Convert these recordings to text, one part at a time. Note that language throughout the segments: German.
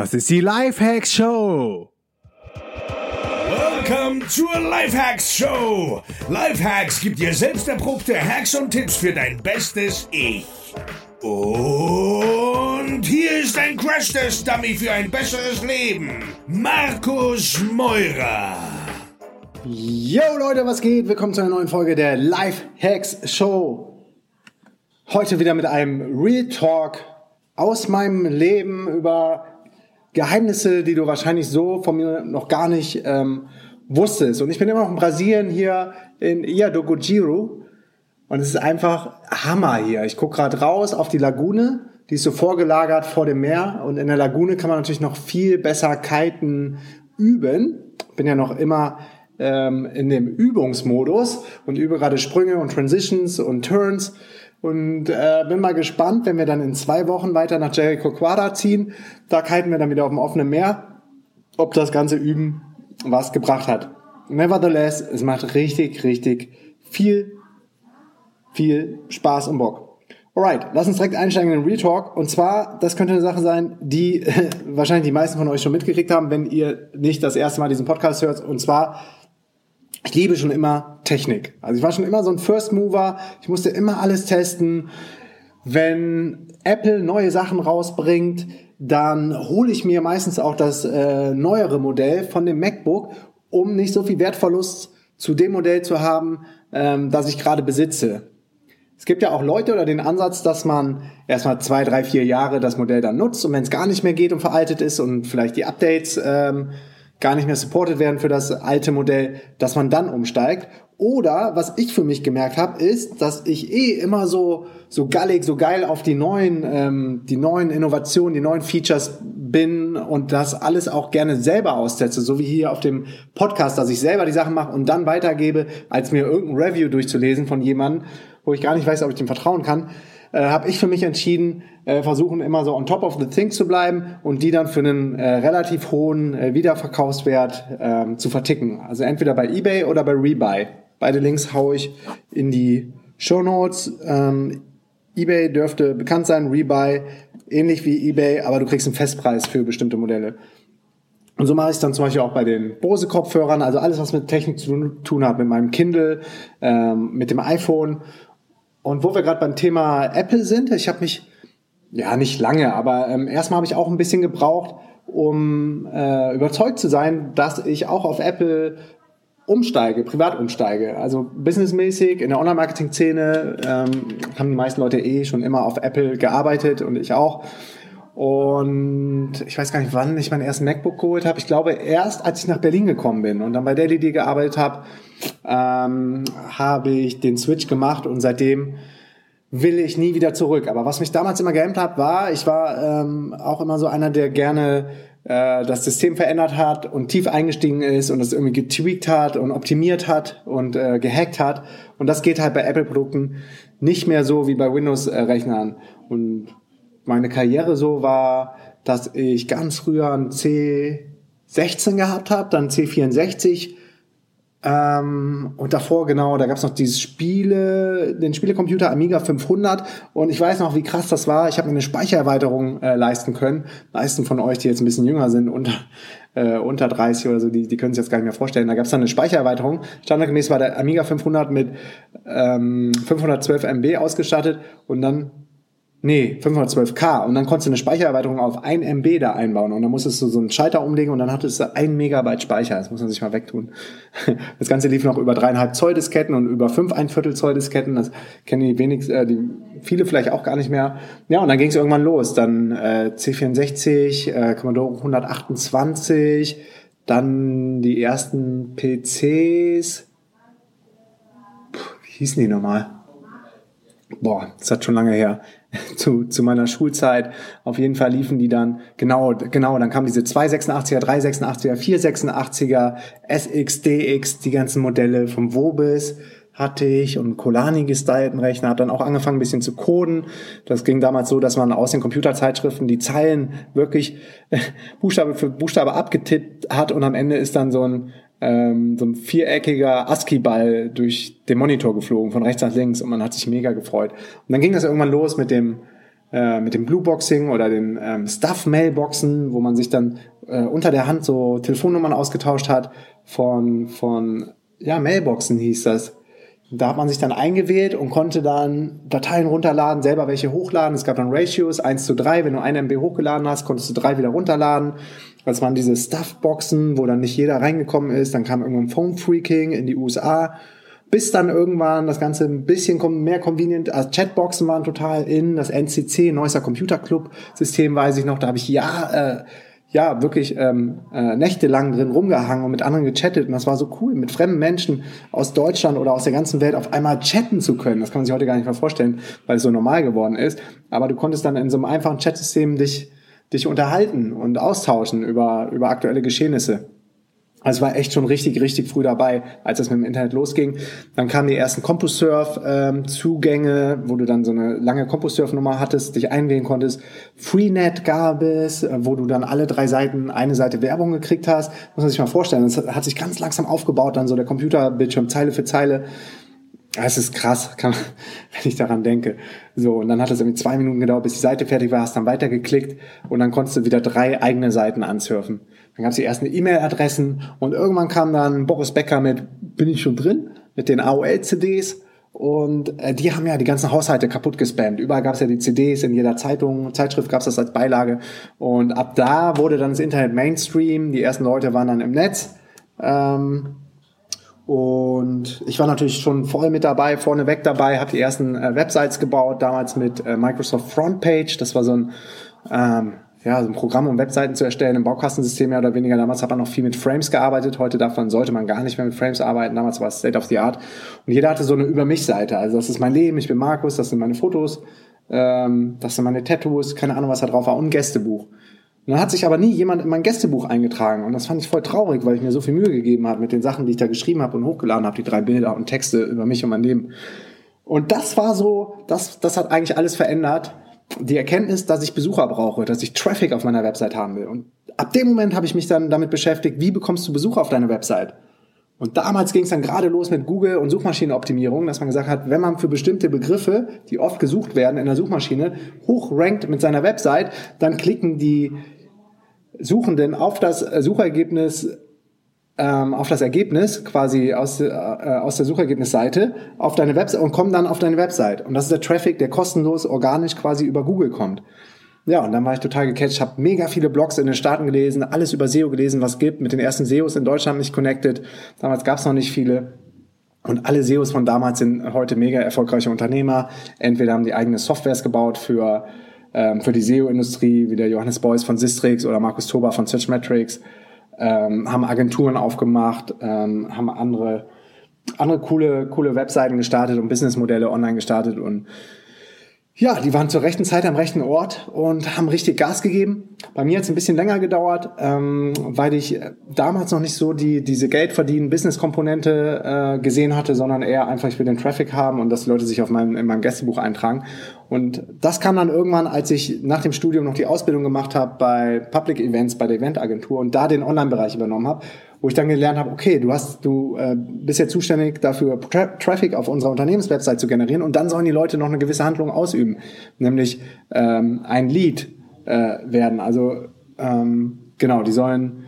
Das ist die Lifehacks Show. Welcome zur Lifehacks Show. Lifehacks gibt dir selbst erprobte Hacks und Tipps für dein bestes Ich. Und hier ist ein Crash-Test-Dummy für ein besseres Leben. Markus Meurer. Yo Leute, was geht? Willkommen zu einer neuen Folge der Lifehacks Show. Heute wieder mit einem Real Talk aus meinem Leben über Geheimnisse, die du wahrscheinlich so von mir noch gar nicht ähm, wusstest. Und ich bin immer noch in Brasilien hier in Iadogojiro und es ist einfach Hammer hier. Ich gucke gerade raus auf die Lagune, die ist so vorgelagert vor dem Meer und in der Lagune kann man natürlich noch viel besser kiten üben. Bin ja noch immer ähm, in dem Übungsmodus und übe gerade Sprünge und Transitions und Turns und äh, bin mal gespannt, wenn wir dann in zwei Wochen weiter nach Jericho Quadra ziehen. Da kiten wir dann wieder auf dem offenen Meer, ob das ganze Üben was gebracht hat. Nevertheless, es macht richtig, richtig viel, viel Spaß und Bock. Alright, lass uns direkt einsteigen in den Retalk. Und zwar, das könnte eine Sache sein, die wahrscheinlich die meisten von euch schon mitgekriegt haben, wenn ihr nicht das erste Mal diesen Podcast hört. Und zwar ich liebe schon immer Technik. Also ich war schon immer so ein First Mover. Ich musste immer alles testen. Wenn Apple neue Sachen rausbringt, dann hole ich mir meistens auch das äh, neuere Modell von dem MacBook, um nicht so viel Wertverlust zu dem Modell zu haben, ähm, das ich gerade besitze. Es gibt ja auch Leute oder den Ansatz, dass man erstmal zwei, drei, vier Jahre das Modell dann nutzt und wenn es gar nicht mehr geht und veraltet ist und vielleicht die Updates ähm, gar nicht mehr supported werden für das alte Modell, dass man dann umsteigt. Oder was ich für mich gemerkt habe, ist, dass ich eh immer so so gallig, so geil auf die neuen ähm, die neuen Innovationen, die neuen Features bin und das alles auch gerne selber aussetze, so wie hier auf dem Podcast, dass ich selber die Sachen mache und dann weitergebe, als mir irgendein Review durchzulesen von jemandem, wo ich gar nicht weiß, ob ich dem vertrauen kann äh, habe ich für mich entschieden, äh, versuchen immer so on top of the things zu bleiben und die dann für einen äh, relativ hohen äh, Wiederverkaufswert äh, zu verticken. Also entweder bei eBay oder bei Rebuy. Beide Links haue ich in die Show Notes. Ähm, eBay dürfte bekannt sein, Rebuy ähnlich wie eBay, aber du kriegst einen Festpreis für bestimmte Modelle. Und so mache ich es dann zum Beispiel auch bei den Bose-Kopfhörern, also alles, was mit Technik zu tun hat, mit meinem Kindle, ähm, mit dem iPhone und wo wir gerade beim Thema Apple sind, ich habe mich, ja nicht lange, aber ähm, erstmal habe ich auch ein bisschen gebraucht, um äh, überzeugt zu sein, dass ich auch auf Apple umsteige, privat umsteige. Also businessmäßig in der Online-Marketing-Szene ähm, haben die meisten Leute eh schon immer auf Apple gearbeitet und ich auch. Und ich weiß gar nicht, wann ich meinen ersten MacBook geholt habe. Ich glaube, erst als ich nach Berlin gekommen bin und dann bei DailyD gearbeitet habe, ähm, habe ich den Switch gemacht und seitdem will ich nie wieder zurück. Aber was mich damals immer gehemmt hat, war, ich war ähm, auch immer so einer, der gerne äh, das System verändert hat und tief eingestiegen ist und es irgendwie getweakt hat und optimiert hat und äh, gehackt hat. Und das geht halt bei Apple-Produkten nicht mehr so wie bei Windows-Rechnern. Und meine Karriere so war, dass ich ganz früher ein C16 gehabt habe, dann C64 ähm, und davor, genau, da gab's noch dieses Spiele, den Spielecomputer Amiga 500 und ich weiß noch, wie krass das war. Ich habe mir eine Speichererweiterung äh, leisten können. Meisten von euch, die jetzt ein bisschen jünger sind, unter, äh, unter 30 oder so, die, die können sich jetzt gar nicht mehr vorstellen. Da gab's dann eine Speichererweiterung. Standardgemäß war der Amiga 500 mit ähm, 512 MB ausgestattet und dann Nee, 512K. Und dann konntest du eine Speichererweiterung auf 1 MB da einbauen. Und dann musstest du so einen Schalter umlegen und dann hattest du 1 Megabyte Speicher. Das muss man sich mal wegtun. Das Ganze lief noch über dreieinhalb Zoll Disketten und über fünf ein Viertel Zoll Disketten. Das kennen die wenig, äh, die viele vielleicht auch gar nicht mehr. Ja, und dann ging es irgendwann los. Dann äh, C64, äh, Commodore 128, dann die ersten PCs. Puh, wie hießen die nochmal? Boah, das hat schon lange her. Zu, zu meiner Schulzeit. Auf jeden Fall liefen die dann, genau, genau, dann kamen diese 286er, 386er, 486er, SX, DX, die ganzen Modelle vom Wobis hatte ich und Colani gestylten Rechner, hat dann auch angefangen ein bisschen zu coden. Das ging damals so, dass man aus den Computerzeitschriften die Zeilen wirklich Buchstabe für Buchstabe abgetippt hat und am Ende ist dann so ein ähm, so ein viereckiger ASCII-Ball durch den Monitor geflogen, von rechts nach links und man hat sich mega gefreut. Und dann ging das irgendwann los mit dem äh, mit dem Blueboxing oder den ähm, Stuff-Mailboxen, wo man sich dann äh, unter der Hand so Telefonnummern ausgetauscht hat von, von ja, Mailboxen hieß das. Da hat man sich dann eingewählt und konnte dann Dateien runterladen, selber welche hochladen. Es gab dann Ratios 1 zu 3. Wenn du eine MB hochgeladen hast, konntest du drei wieder runterladen. Das waren diese Stuffboxen, wo dann nicht jeder reingekommen ist. Dann kam irgendwann Phone Freaking in die USA. Bis dann irgendwann das Ganze ein bisschen mehr convenient, also Chatboxen waren total in, das NCC, Neusser Computer Club System weiß ich noch, da habe ich ja, äh, ja wirklich ähm, äh, nächtelang drin rumgehangen und mit anderen gechattet und das war so cool, mit fremden Menschen aus Deutschland oder aus der ganzen Welt auf einmal chatten zu können. Das kann man sich heute gar nicht mehr vorstellen, weil es so normal geworden ist. Aber du konntest dann in so einem einfachen Chatsystem dich, dich unterhalten und austauschen über, über aktuelle Geschehnisse. Also war echt schon richtig, richtig früh dabei, als das mit dem Internet losging. Dann kamen die ersten CompuServe-Zugänge, ähm, wo du dann so eine lange CompuServe-Nummer hattest, dich einwählen konntest. Freenet gab es, äh, wo du dann alle drei Seiten eine Seite Werbung gekriegt hast. Muss man sich mal vorstellen. Das hat sich ganz langsam aufgebaut, dann so der Computerbildschirm Zeile für Zeile. Es ist krass, kann, wenn ich daran denke. So, und dann hat es irgendwie zwei Minuten gedauert, bis die Seite fertig war, hast dann weitergeklickt und dann konntest du wieder drei eigene Seiten ansurfen. Dann gab es die ersten E-Mail-Adressen und irgendwann kam dann Boris Becker mit, bin ich schon drin, mit den AOL-CDs. Und äh, die haben ja die ganzen Haushalte kaputt gespammt. Überall gab es ja die CDs, in jeder Zeitung, Zeitschrift gab es das als Beilage. Und ab da wurde dann das Internet Mainstream. Die ersten Leute waren dann im Netz. Ähm, und ich war natürlich schon voll mit dabei, vorneweg dabei, habe die ersten äh, Websites gebaut, damals mit äh, Microsoft Frontpage. Das war so ein ähm, ja, so ein Programm, um Webseiten zu erstellen, im Baukastensystem mehr oder weniger. Damals hat man noch viel mit Frames gearbeitet. Heute davon sollte man gar nicht mehr mit Frames arbeiten. Damals war es State of the Art. Und jeder hatte so eine Über mich-Seite. Also das ist mein Leben, ich bin Markus, das sind meine Fotos, ähm, das sind meine Tattoos, keine Ahnung, was da drauf war, und ein Gästebuch. Und dann hat sich aber nie jemand in mein Gästebuch eingetragen. Und das fand ich voll traurig, weil ich mir so viel Mühe gegeben habe mit den Sachen, die ich da geschrieben habe und hochgeladen habe, die drei Bilder und Texte über mich und mein Leben. Und das war so, das, das hat eigentlich alles verändert die Erkenntnis, dass ich Besucher brauche, dass ich Traffic auf meiner Website haben will. Und ab dem Moment habe ich mich dann damit beschäftigt, wie bekommst du Besucher auf deine Website? Und damals ging es dann gerade los mit Google und Suchmaschinenoptimierung, dass man gesagt hat, wenn man für bestimmte Begriffe, die oft gesucht werden in der Suchmaschine, hochrankt mit seiner Website, dann klicken die Suchenden auf das Suchergebnis ähm, auf das Ergebnis quasi aus, äh, aus der Suchergebnisseite auf deine Website und kommen dann auf deine Website. Und das ist der Traffic, der kostenlos organisch quasi über Google kommt. Ja, und dann war ich total gecatcht, habe mega viele Blogs in den Staaten gelesen, alles über SEO gelesen, was gibt, mit den ersten SEOs in Deutschland nicht connected. Damals gab es noch nicht viele. Und alle SEOs von damals sind heute mega erfolgreiche Unternehmer. Entweder haben die eigene Softwares gebaut für, ähm, für die SEO-Industrie, wie der Johannes Beuys von Sistrix oder Markus Toba von Searchmetrics ähm, haben Agenturen aufgemacht, ähm, haben andere, andere coole, coole Webseiten gestartet und Businessmodelle online gestartet und ja, die waren zur rechten Zeit am rechten Ort und haben richtig Gas gegeben. Bei mir hat es ein bisschen länger gedauert, ähm, weil ich damals noch nicht so die diese Geldverdienen Business-Komponente äh, gesehen hatte, sondern eher einfach ich will den Traffic haben und dass die Leute sich auf meinem in meinem Gästebuch eintragen. Und das kam dann irgendwann, als ich nach dem Studium noch die Ausbildung gemacht habe bei Public Events bei der Eventagentur und da den Online-Bereich übernommen habe wo ich dann gelernt habe, okay, du hast, du äh, bist ja zuständig dafür, Tra Traffic auf unserer Unternehmenswebsite zu generieren und dann sollen die Leute noch eine gewisse Handlung ausüben, nämlich ähm, ein Lead äh, werden. Also ähm, genau, die sollen,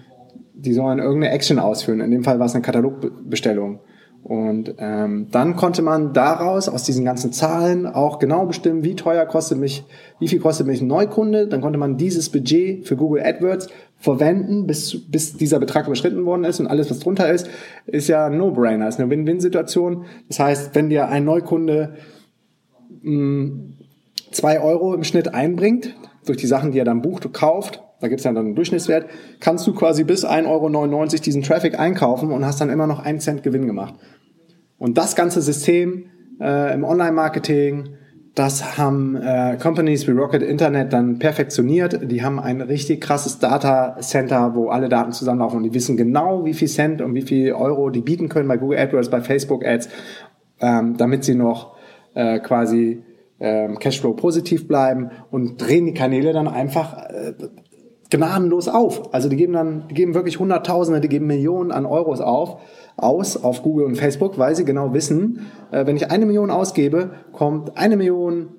die sollen irgendeine Action ausführen. In dem Fall war es eine Katalogbestellung. Und ähm, dann konnte man daraus, aus diesen ganzen Zahlen, auch genau bestimmen, wie teuer kostet mich, wie viel kostet mich ein Neukunde. Dann konnte man dieses Budget für Google AdWords verwenden, bis, bis dieser Betrag überschritten worden ist und alles, was drunter ist, ist ja No-Brainer, ist eine Win-Win-Situation. Das heißt, wenn dir ein Neukunde mh, mm, zwei Euro im Schnitt einbringt, durch die Sachen, die er dann bucht, kauft, da gibt's ja dann einen Durchschnittswert, kannst du quasi bis 1,99 Euro diesen Traffic einkaufen und hast dann immer noch einen Cent Gewinn gemacht. Und das ganze System äh, im Online-Marketing, das haben äh, Companies wie Rocket Internet dann perfektioniert. Die haben ein richtig krasses Data Center, wo alle Daten zusammenlaufen und die wissen genau, wie viel Cent und wie viel Euro die bieten können bei Google AdWords, bei Facebook Ads, ähm, damit sie noch äh, quasi ähm, Cashflow positiv bleiben und drehen die Kanäle dann einfach äh, gnadenlos auf. Also die geben dann, die geben wirklich Hunderttausende, die geben Millionen an Euros auf, aus auf Google und Facebook, weil sie genau wissen, äh, wenn ich eine Million ausgebe, kommt eine Million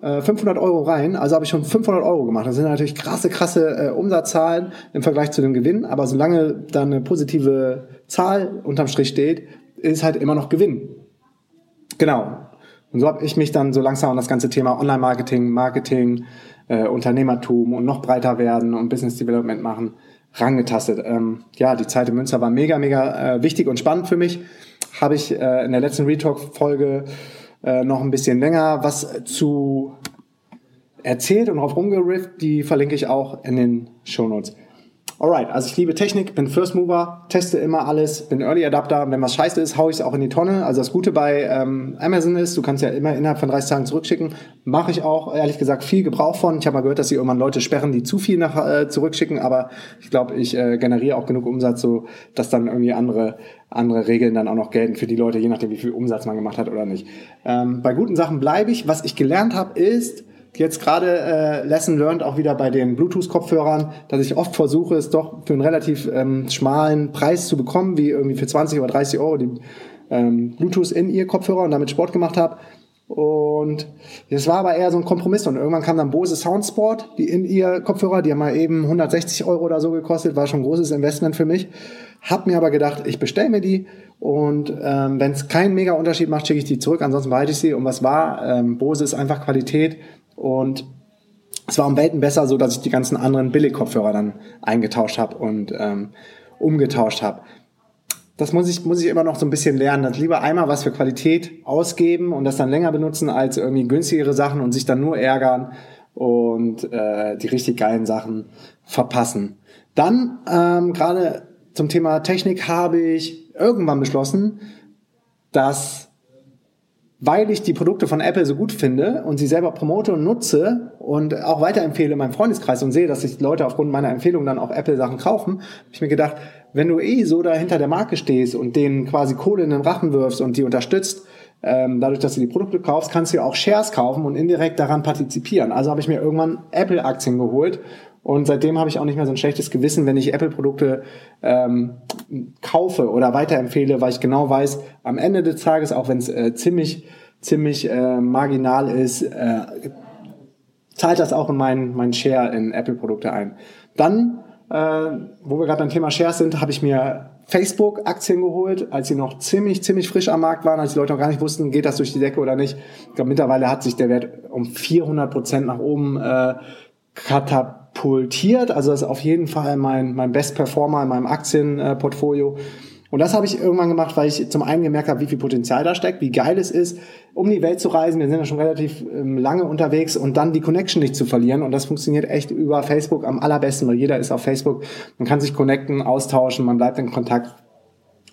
äh, 500 Euro rein, also habe ich schon 500 Euro gemacht. Das sind natürlich krasse, krasse äh, Umsatzzahlen im Vergleich zu dem Gewinn, aber solange da eine positive Zahl unterm Strich steht, ist halt immer noch Gewinn. Genau. Und so habe ich mich dann so langsam an das ganze Thema Online-Marketing, Marketing, äh, Unternehmertum und noch breiter werden und Business Development machen rangetastet. Ähm, ja, die Zeit in Münster war mega, mega äh, wichtig und spannend für mich. Habe ich äh, in der letzten Retalk-Folge äh, noch ein bisschen länger was zu erzählt und drauf rumgerifft. Die verlinke ich auch in den Show Notes. Alright, also ich liebe Technik, bin First Mover, teste immer alles, bin Early Adapter. Wenn was scheiße ist, haue ich es auch in die Tonne. Also das Gute bei ähm, Amazon ist, du kannst ja immer innerhalb von 30 Tagen zurückschicken. Mache ich auch, ehrlich gesagt, viel Gebrauch von. Ich habe mal gehört, dass sie irgendwann Leute sperren, die zu viel nach, äh, zurückschicken, aber ich glaube, ich äh, generiere auch genug Umsatz, so dass dann irgendwie andere andere Regeln dann auch noch gelten für die Leute, je nachdem, wie viel Umsatz man gemacht hat oder nicht. Ähm, bei guten Sachen bleibe ich. Was ich gelernt habe, ist, jetzt gerade äh, Lesson Learned auch wieder bei den Bluetooth-Kopfhörern, dass ich oft versuche, es doch für einen relativ ähm, schmalen Preis zu bekommen, wie irgendwie für 20 oder 30 Euro die ähm, Bluetooth in ihr Kopfhörer und damit Sport gemacht habe. Und das war aber eher so ein Kompromiss. Und irgendwann kam dann Bose Soundsport, die in ihr Kopfhörer, die haben mal eben 160 Euro oder so gekostet, war schon ein großes Investment für mich. Hab mir aber gedacht, ich bestelle mir die und ähm, wenn es keinen mega Unterschied macht, schicke ich die zurück, ansonsten behalte ich sie. Und was war? Ähm, Bose ist einfach Qualität und es war um Welten besser, so dass ich die ganzen anderen Billig-Kopfhörer dann eingetauscht habe und ähm, umgetauscht habe. Das muss ich, muss ich immer noch so ein bisschen lernen. Das lieber einmal was für Qualität ausgeben und das dann länger benutzen als irgendwie günstigere Sachen und sich dann nur ärgern und äh, die richtig geilen Sachen verpassen. Dann ähm, gerade zum Thema Technik habe ich irgendwann beschlossen, dass weil ich die Produkte von Apple so gut finde und sie selber promote und nutze und auch weiterempfehle in meinem Freundeskreis und sehe, dass sich Leute aufgrund meiner Empfehlung dann auch Apple-Sachen kaufen, habe ich mir gedacht, wenn du eh so da hinter der Marke stehst und denen quasi Kohle in den Rachen wirfst und die unterstützt, ähm, dadurch, dass du die Produkte kaufst, kannst du ja auch Shares kaufen und indirekt daran partizipieren. Also habe ich mir irgendwann Apple-Aktien geholt und seitdem habe ich auch nicht mehr so ein schlechtes Gewissen, wenn ich Apple-Produkte ähm, kaufe oder weiterempfehle, weil ich genau weiß, am Ende des Tages, auch wenn es äh, ziemlich, ziemlich äh, marginal ist, äh, zahlt das auch in meinen mein Share in Apple-Produkte ein. Dann, äh, wo wir gerade beim Thema Shares sind, habe ich mir Facebook-Aktien geholt, als sie noch ziemlich, ziemlich frisch am Markt waren, als die Leute noch gar nicht wussten, geht das durch die Decke oder nicht. Ich glaube, mittlerweile hat sich der Wert um 400 Prozent nach oben äh, katapultiert katapultiert. Also das ist auf jeden Fall mein, mein Best Performer in meinem Aktienportfolio. Und das habe ich irgendwann gemacht, weil ich zum einen gemerkt habe, wie viel Potenzial da steckt, wie geil es ist, um die Welt zu reisen. Wir sind ja schon relativ ähm, lange unterwegs und dann die Connection nicht zu verlieren. Und das funktioniert echt über Facebook am allerbesten, weil jeder ist auf Facebook. Man kann sich connecten, austauschen, man bleibt in Kontakt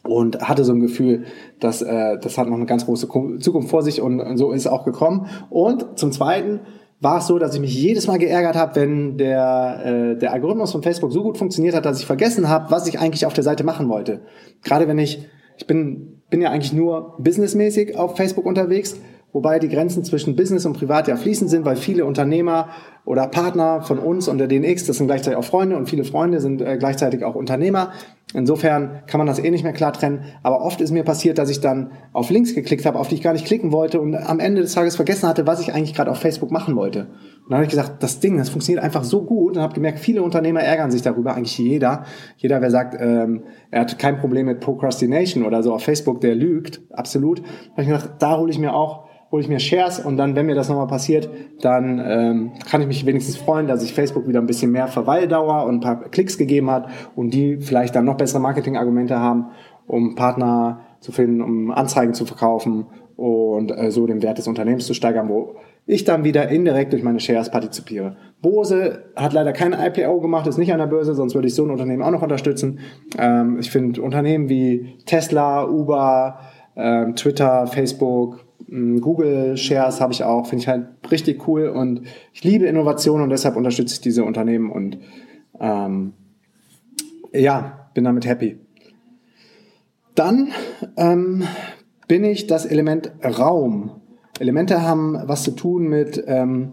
und hatte so ein Gefühl, dass äh, das hat noch eine ganz große Zukunft vor sich und so ist es auch gekommen. Und zum Zweiten war es so, dass ich mich jedes Mal geärgert habe, wenn der, äh, der Algorithmus von Facebook so gut funktioniert hat, dass ich vergessen habe, was ich eigentlich auf der Seite machen wollte. Gerade wenn ich, ich bin, bin ja eigentlich nur businessmäßig auf Facebook unterwegs wobei die Grenzen zwischen Business und Privat ja fließend sind, weil viele Unternehmer oder Partner von uns und der DNX, das sind gleichzeitig auch Freunde und viele Freunde sind äh, gleichzeitig auch Unternehmer. Insofern kann man das eh nicht mehr klar trennen. Aber oft ist mir passiert, dass ich dann auf Links geklickt habe, auf die ich gar nicht klicken wollte und am Ende des Tages vergessen hatte, was ich eigentlich gerade auf Facebook machen wollte. Und dann habe ich gesagt, das Ding, das funktioniert einfach so gut und habe gemerkt, viele Unternehmer ärgern sich darüber, eigentlich jeder. Jeder, wer sagt, ähm, er hat kein Problem mit Procrastination oder so auf Facebook, der lügt, absolut. Da habe ich gedacht, da hole ich mir auch hole ich mir Shares und dann, wenn mir das nochmal passiert, dann ähm, kann ich mich wenigstens freuen, dass ich Facebook wieder ein bisschen mehr Verweildauer und ein paar Klicks gegeben hat und die vielleicht dann noch bessere Marketingargumente haben, um Partner zu finden, um Anzeigen zu verkaufen und äh, so den Wert des Unternehmens zu steigern, wo ich dann wieder indirekt durch meine Shares partizipiere. Bose hat leider keine IPO gemacht, ist nicht an der Börse, sonst würde ich so ein Unternehmen auch noch unterstützen. Ähm, ich finde Unternehmen wie Tesla, Uber, ähm, Twitter, Facebook, Google Shares habe ich auch, finde ich halt richtig cool und ich liebe Innovation und deshalb unterstütze ich diese Unternehmen und ähm, ja, bin damit happy. Dann ähm, bin ich das Element Raum. Elemente haben was zu tun mit, ähm,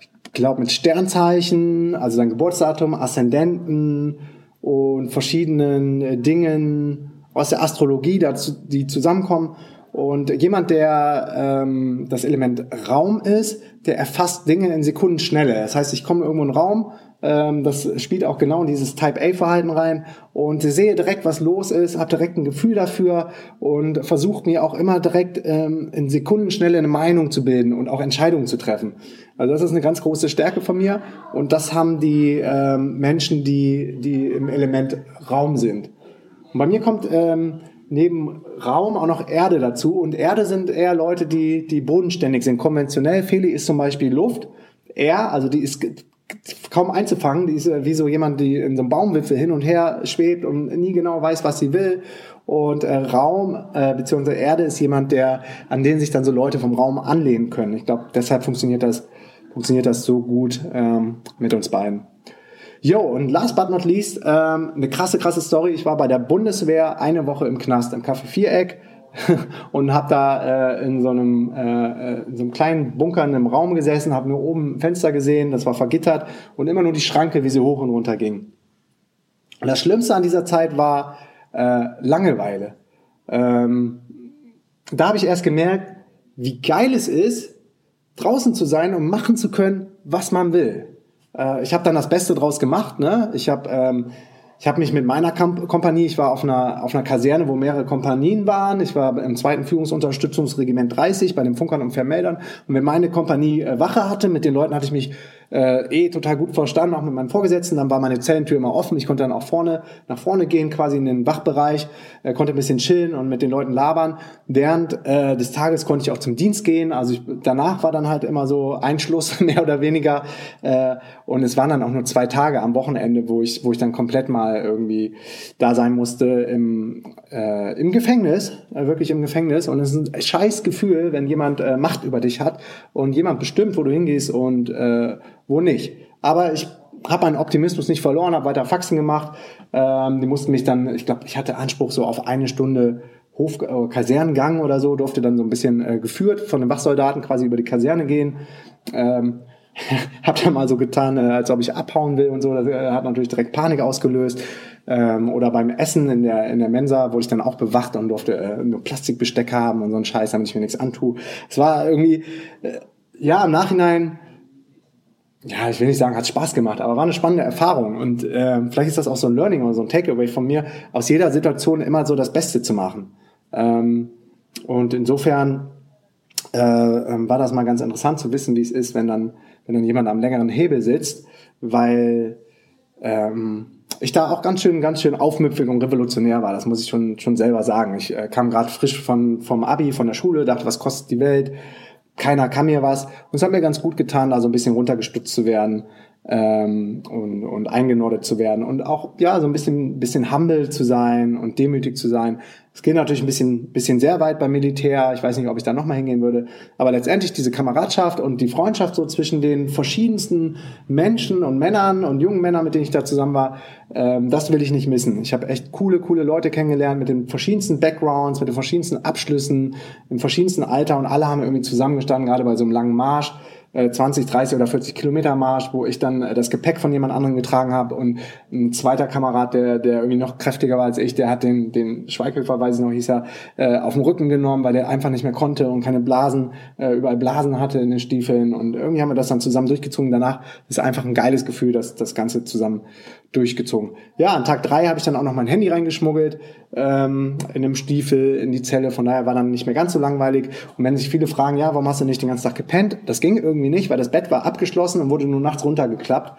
ich glaube, mit Sternzeichen, also dein Geburtsdatum, Aszendenten und verschiedenen Dingen aus der Astrologie, dazu, die zusammenkommen. Und jemand, der ähm, das Element Raum ist, der erfasst Dinge in Sekundenschnelle. Das heißt, ich komme irgendwo in einen Raum, ähm, das spielt auch genau in dieses Type-A-Verhalten rein und sehe direkt, was los ist, habe direkt ein Gefühl dafür und versuche mir auch immer direkt ähm, in Sekundenschnelle eine Meinung zu bilden und auch Entscheidungen zu treffen. Also das ist eine ganz große Stärke von mir und das haben die ähm, Menschen, die, die im Element Raum sind. Und bei mir kommt ähm, neben Raum auch noch Erde dazu. Und Erde sind eher Leute, die, die bodenständig sind. Konventionell Feli ist zum Beispiel Luft. Er, also die ist kaum einzufangen. Die ist wie so jemand, die in so einem Baumwipfel hin und her schwebt und nie genau weiß, was sie will. Und äh, Raum äh, bzw. Erde ist jemand, der an den sich dann so Leute vom Raum anlehnen können. Ich glaube, deshalb funktioniert das funktioniert das so gut ähm, mit uns beiden. Jo, und last but not least, ähm, eine krasse, krasse Story. Ich war bei der Bundeswehr eine Woche im Knast, im Café Viereck und habe da äh, in, so einem, äh, in so einem kleinen Bunker in einem Raum gesessen, habe nur oben ein Fenster gesehen, das war vergittert und immer nur die Schranke, wie sie hoch und runter ging. Und das Schlimmste an dieser Zeit war äh, Langeweile. Ähm, da habe ich erst gemerkt, wie geil es ist, draußen zu sein und machen zu können, was man will. Äh, ich habe dann das Beste draus gemacht. Ne? Ich habe ähm, ich habe mich mit meiner Kamp Kompanie, ich war auf einer, auf einer Kaserne, wo mehrere Kompanien waren. Ich war im zweiten Führungsunterstützungsregiment 30 bei den Funkern und Vermeldern. Und wenn meine Kompanie äh, Wache hatte, mit den Leuten hatte ich mich äh, eh total gut verstanden, auch mit meinem Vorgesetzten. Dann war meine Zellentür immer offen. Ich konnte dann auch vorne nach vorne gehen, quasi in den Wachbereich, äh, konnte ein bisschen chillen und mit den Leuten labern. Während äh, des Tages konnte ich auch zum Dienst gehen. Also ich, danach war dann halt immer so Einschluss mehr oder weniger. Äh, und es waren dann auch nur zwei Tage am Wochenende, wo ich, wo ich dann komplett mal irgendwie da sein musste im, äh, im Gefängnis, äh, wirklich im Gefängnis. Und es ist ein scheiß Gefühl, wenn jemand äh, Macht über dich hat und jemand bestimmt, wo du hingehst und äh, wo nicht. Aber ich habe meinen Optimismus nicht verloren, habe weiter Faxen gemacht. Ähm, die mussten mich dann, ich glaube, ich hatte Anspruch so auf eine Stunde Hof äh, Kasernengang oder so, durfte dann so ein bisschen äh, geführt von den Wachsoldaten quasi über die Kaserne gehen. Ähm, hab dann mal so getan, äh, als ob ich abhauen will und so. Das äh, hat natürlich direkt Panik ausgelöst. Ähm, oder beim Essen in der, in der Mensa wurde ich dann auch bewacht und durfte äh, nur Plastikbesteck haben und so ein Scheiß, damit ich mir nichts antue. Es war irgendwie, äh, ja, im Nachhinein ja, ich will nicht sagen, hat Spaß gemacht, aber war eine spannende Erfahrung. Und äh, vielleicht ist das auch so ein Learning oder so ein Takeaway von mir, aus jeder Situation immer so das Beste zu machen. Ähm, und insofern äh, ähm, war das mal ganz interessant zu wissen, wie es ist, wenn dann, wenn dann jemand am längeren Hebel sitzt, weil ähm, ich da auch ganz schön, ganz schön aufmüpfig und revolutionär war. Das muss ich schon, schon selber sagen. Ich äh, kam gerade frisch von, vom Abi, von der Schule, dachte, was kostet die Welt? keiner kann mir was. Und es hat mir ganz gut getan, da so ein bisschen runtergestützt zu werden ähm, und, und eingenordet zu werden und auch ja so ein bisschen bisschen humble zu sein und demütig zu sein. Es geht natürlich ein bisschen bisschen sehr weit beim Militär. Ich weiß nicht, ob ich da noch mal hingehen würde, aber letztendlich diese Kameradschaft und die Freundschaft so zwischen den verschiedensten Menschen und Männern und jungen Männern, mit denen ich da zusammen war, ähm, das will ich nicht missen. Ich habe echt coole coole Leute kennengelernt mit den verschiedensten Backgrounds, mit den verschiedensten Abschlüssen, im verschiedensten Alter und alle haben irgendwie zusammengestanden, gerade bei so einem langen Marsch. 20, äh, 30 oder 40 Kilometer Marsch, wo ich dann äh, das Gepäck von jemand anderem getragen habe und ein zweiter Kamerad, der, der irgendwie noch kräftiger war als ich, der hat den, den Schweighöfer, weiß ich noch, hieß er, äh, auf den Rücken genommen, weil der einfach nicht mehr konnte und keine Blasen, äh, überall Blasen hatte in den Stiefeln und irgendwie haben wir das dann zusammen durchgezogen. Danach ist einfach ein geiles Gefühl, dass das Ganze zusammen durchgezogen. Ja, an Tag drei habe ich dann auch noch mein Handy reingeschmuggelt ähm, in einem Stiefel in die Zelle. Von daher war dann nicht mehr ganz so langweilig. Und wenn sich viele fragen, ja, warum hast du nicht den ganzen Tag gepennt? Das ging irgendwie nicht, weil das Bett war abgeschlossen und wurde nur nachts runtergeklappt.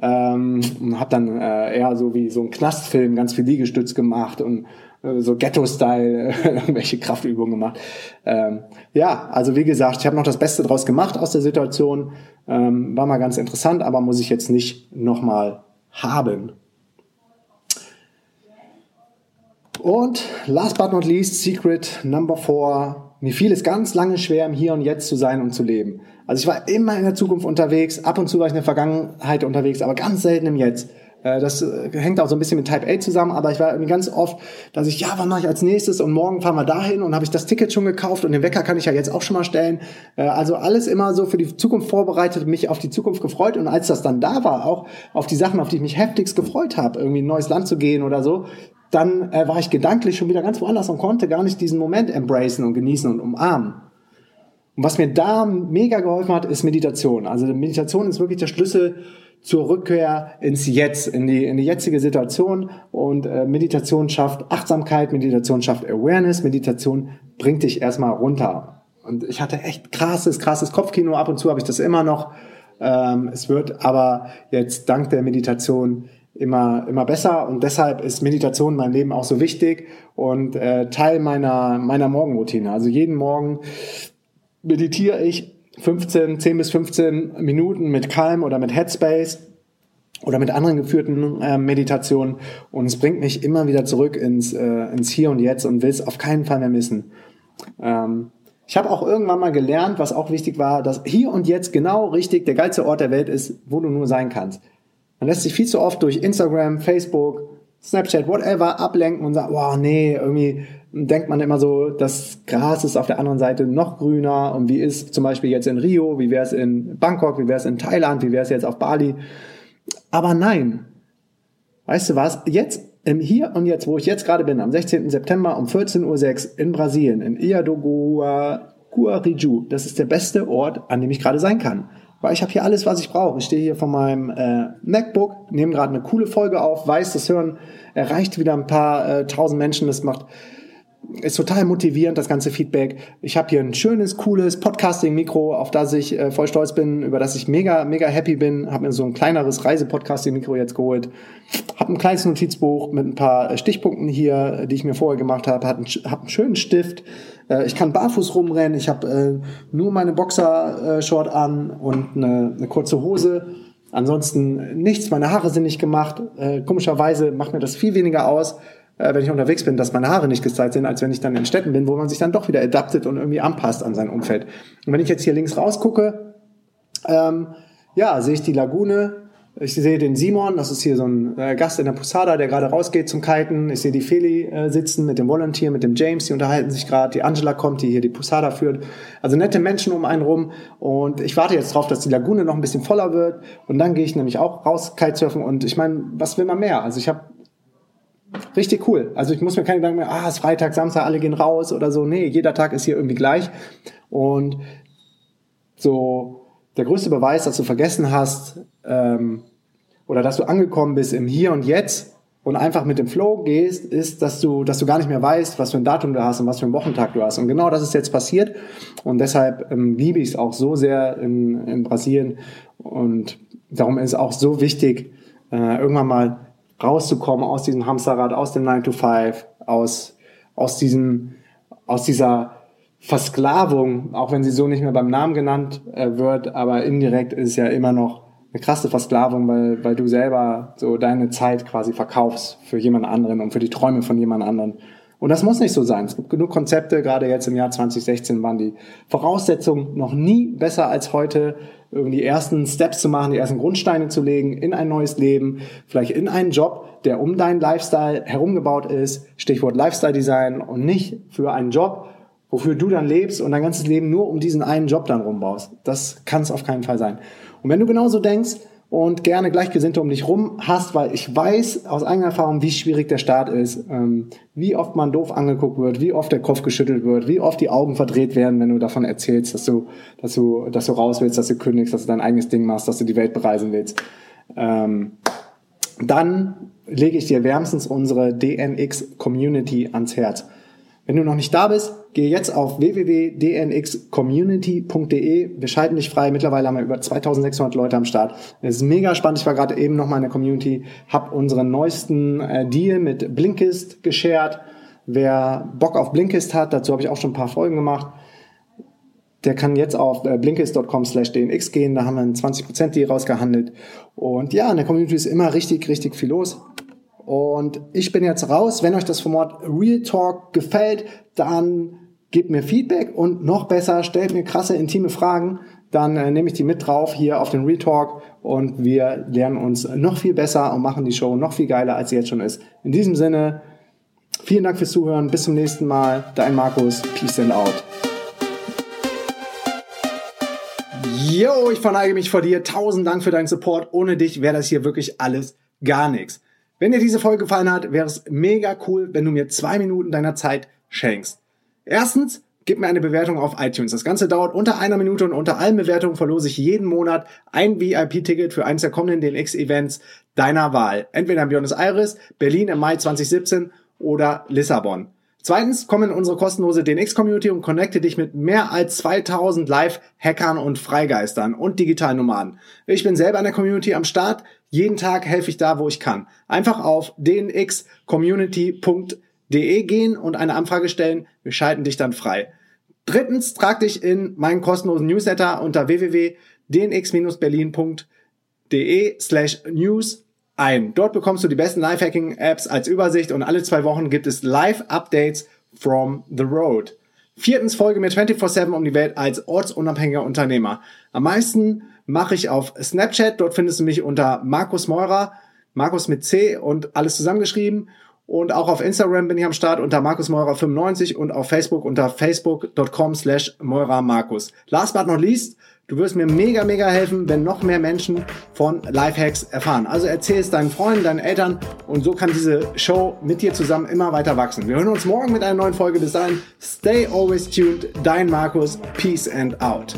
Ähm, und habe dann äh, eher so wie so ein Knastfilm ganz viel Liegestütz gemacht und äh, so Ghetto-Style irgendwelche Kraftübungen gemacht. Ähm, ja, also wie gesagt, ich habe noch das Beste draus gemacht aus der Situation. Ähm, war mal ganz interessant, aber muss ich jetzt nicht nochmal haben. Und last but not least, Secret Number Four. Mir fiel es ganz lange schwer, im Hier und Jetzt zu sein und zu leben. Also ich war immer in der Zukunft unterwegs, ab und zu war ich in der Vergangenheit unterwegs, aber ganz selten im Jetzt. Äh, das äh, hängt auch so ein bisschen mit Type A zusammen, aber ich war irgendwie ganz oft, dass ich, ja, was mache ich als nächstes und morgen fahren wir dahin und habe ich das Ticket schon gekauft und den Wecker kann ich ja jetzt auch schon mal stellen. Äh, also alles immer so für die Zukunft vorbereitet, mich auf die Zukunft gefreut und als das dann da war, auch auf die Sachen, auf die ich mich heftigst gefreut habe, irgendwie ein neues Land zu gehen oder so, dann war ich gedanklich schon wieder ganz woanders und konnte gar nicht diesen Moment embracen und genießen und umarmen. Und was mir da mega geholfen hat, ist Meditation. Also Meditation ist wirklich der Schlüssel zur Rückkehr ins Jetzt, in die, in die jetzige Situation. Und äh, Meditation schafft Achtsamkeit, Meditation schafft Awareness, Meditation bringt dich erstmal runter. Und ich hatte echt krasses, krasses Kopfkino. Ab und zu habe ich das immer noch. Ähm, es wird aber jetzt dank der Meditation immer, immer besser und deshalb ist Meditation in meinem Leben auch so wichtig und äh, Teil meiner, meiner Morgenroutine. Also jeden Morgen meditiere ich 15, 10 bis 15 Minuten mit Calm oder mit Headspace oder mit anderen geführten äh, Meditationen und es bringt mich immer wieder zurück ins, äh, ins Hier und Jetzt und will es auf keinen Fall mehr missen. Ähm, ich habe auch irgendwann mal gelernt, was auch wichtig war, dass hier und jetzt genau richtig der geilste Ort der Welt ist, wo du nur sein kannst. Man lässt sich viel zu oft durch Instagram, Facebook, Snapchat, whatever ablenken und sagt, wow, nee, irgendwie denkt man immer so, das Gras ist auf der anderen Seite noch grüner und wie ist zum Beispiel jetzt in Rio, wie wäre es in Bangkok, wie wäre es in Thailand, wie wäre es jetzt auf Bali. Aber nein, weißt du was, jetzt im Hier und Jetzt, wo ich jetzt gerade bin, am 16. September um 14.06 Uhr in Brasilien, in Iadogua, Guariju, das ist der beste Ort, an dem ich gerade sein kann weil ich habe hier alles, was ich brauche. Ich stehe hier vor meinem äh, MacBook, nehme gerade eine coole Folge auf, weiß, das Hören erreicht wieder ein paar äh, tausend Menschen. Das macht ist total motivierend, das ganze Feedback. Ich habe hier ein schönes, cooles Podcasting-Mikro, auf das ich äh, voll stolz bin, über das ich mega, mega happy bin. Habe mir so ein kleineres Reise-Podcasting-Mikro jetzt geholt. Habe ein kleines Notizbuch mit ein paar äh, Stichpunkten hier, die ich mir vorher gemacht habe. Habe einen, hab einen schönen Stift. Äh, ich kann barfuß rumrennen. Ich habe äh, nur meine Boxer-Short an und eine, eine kurze Hose. Ansonsten nichts. Meine Haare sind nicht gemacht. Äh, komischerweise macht mir das viel weniger aus äh, wenn ich unterwegs bin, dass meine Haare nicht gestylt sind, als wenn ich dann in Städten bin, wo man sich dann doch wieder adaptet und irgendwie anpasst an sein Umfeld. Und wenn ich jetzt hier links rausgucke, ähm, ja, sehe ich die Lagune, ich sehe den Simon, das ist hier so ein äh, Gast in der Posada, der gerade rausgeht zum Kiten. Ich sehe die Feli äh, sitzen mit dem Volunteer, mit dem James, die unterhalten sich gerade. Die Angela kommt, die hier die Posada führt. Also nette Menschen um einen rum. Und ich warte jetzt drauf, dass die Lagune noch ein bisschen voller wird. Und dann gehe ich nämlich auch raus Kitesurfen. Und ich meine, was will man mehr? Also ich habe richtig cool. Also ich muss mir keine Gedanken mehr, ah, es ist Freitag, Samstag, alle gehen raus oder so. Nee, jeder Tag ist hier irgendwie gleich. Und so der größte Beweis, dass du vergessen hast ähm, oder dass du angekommen bist im Hier und Jetzt und einfach mit dem Flow gehst, ist, dass du, dass du gar nicht mehr weißt, was für ein Datum du hast und was für einen Wochentag du hast. Und genau das ist jetzt passiert. Und deshalb ähm, liebe ich es auch so sehr in, in Brasilien. Und darum ist es auch so wichtig, äh, irgendwann mal rauszukommen aus diesem Hamsterrad, aus dem 9 to 5, aus, aus diesem, aus dieser Versklavung, auch wenn sie so nicht mehr beim Namen genannt äh, wird, aber indirekt ist es ja immer noch eine krasse Versklavung, weil, weil du selber so deine Zeit quasi verkaufst für jemand anderen und für die Träume von jemand anderen. Und das muss nicht so sein. Es gibt genug Konzepte, gerade jetzt im Jahr 2016 waren die Voraussetzungen noch nie besser als heute, irgendwie die ersten Steps zu machen, die ersten Grundsteine zu legen in ein neues Leben, vielleicht in einen Job, der um deinen Lifestyle herumgebaut ist, Stichwort Lifestyle Design und nicht für einen Job, wofür du dann lebst und dein ganzes Leben nur um diesen einen Job dann rumbaust. Das kann es auf keinen Fall sein. Und wenn du genauso denkst, und gerne Gleichgesinnte um dich rum hast, weil ich weiß aus eigener Erfahrung, wie schwierig der Start ist, ähm, wie oft man doof angeguckt wird, wie oft der Kopf geschüttelt wird, wie oft die Augen verdreht werden, wenn du davon erzählst, dass du, dass du, dass du raus willst, dass du kündigst, dass du dein eigenes Ding machst, dass du die Welt bereisen willst. Ähm, dann lege ich dir wärmstens unsere DNX Community ans Herz. Wenn du noch nicht da bist, Geh jetzt auf www.dnxcommunity.de. Dich frei. Mittlerweile haben wir über 2600 Leute am Start. Es ist mega spannend. Ich war gerade eben noch mal in der Community, habe unseren neuesten äh, Deal mit Blinkist geshared. Wer Bock auf Blinkist hat, dazu habe ich auch schon ein paar Folgen gemacht. Der kann jetzt auf äh, blinkist.com slash dnx gehen. Da haben wir einen 20% Deal rausgehandelt. Und ja, in der Community ist immer richtig, richtig viel los. Und ich bin jetzt raus. Wenn euch das Format Real Talk gefällt, dann gebt mir Feedback und noch besser, stellt mir krasse, intime Fragen. Dann äh, nehme ich die mit drauf hier auf den Retalk und wir lernen uns noch viel besser und machen die Show noch viel geiler, als sie jetzt schon ist. In diesem Sinne, vielen Dank fürs Zuhören. Bis zum nächsten Mal. Dein Markus. Peace and out. Yo, ich verneige mich vor dir. Tausend Dank für deinen Support. Ohne dich wäre das hier wirklich alles gar nichts. Wenn dir diese Folge gefallen hat, wäre es mega cool, wenn du mir zwei Minuten deiner Zeit schenkst. Erstens, gib mir eine Bewertung auf iTunes. Das Ganze dauert unter einer Minute und unter allen Bewertungen verlose ich jeden Monat ein VIP-Ticket für eines der kommenden DNX-Events deiner Wahl. Entweder in Buenos Aires, Berlin im Mai 2017 oder Lissabon. Zweitens, komm in unsere kostenlose DNX-Community und connecte dich mit mehr als 2000 Live-Hackern und Freigeistern und Digitalnomaden. Ich bin selber in der Community am Start. Jeden Tag helfe ich da, wo ich kann. Einfach auf dnxcommunity.de gehen und eine Anfrage stellen. Wir schalten dich dann frei. Drittens, trag dich in meinen kostenlosen Newsletter unter www.dnx-berlin.de slash news ein. Dort bekommst du die besten Lifehacking-Apps als Übersicht und alle zwei Wochen gibt es Live-Updates from the road. Viertens folge mir 24-7 um die Welt als ortsunabhängiger Unternehmer. Am meisten mache ich auf Snapchat. Dort findest du mich unter Markus Meurer, Markus mit C und alles zusammengeschrieben. Und auch auf Instagram bin ich am Start unter Markus Meurer 95 und auf Facebook unter facebook.com slash Meurer Markus. Last but not least, Du wirst mir mega, mega helfen, wenn noch mehr Menschen von Lifehacks erfahren. Also erzähl es deinen Freunden, deinen Eltern und so kann diese Show mit dir zusammen immer weiter wachsen. Wir hören uns morgen mit einer neuen Folge. Bis dahin, stay always tuned. Dein Markus. Peace and out.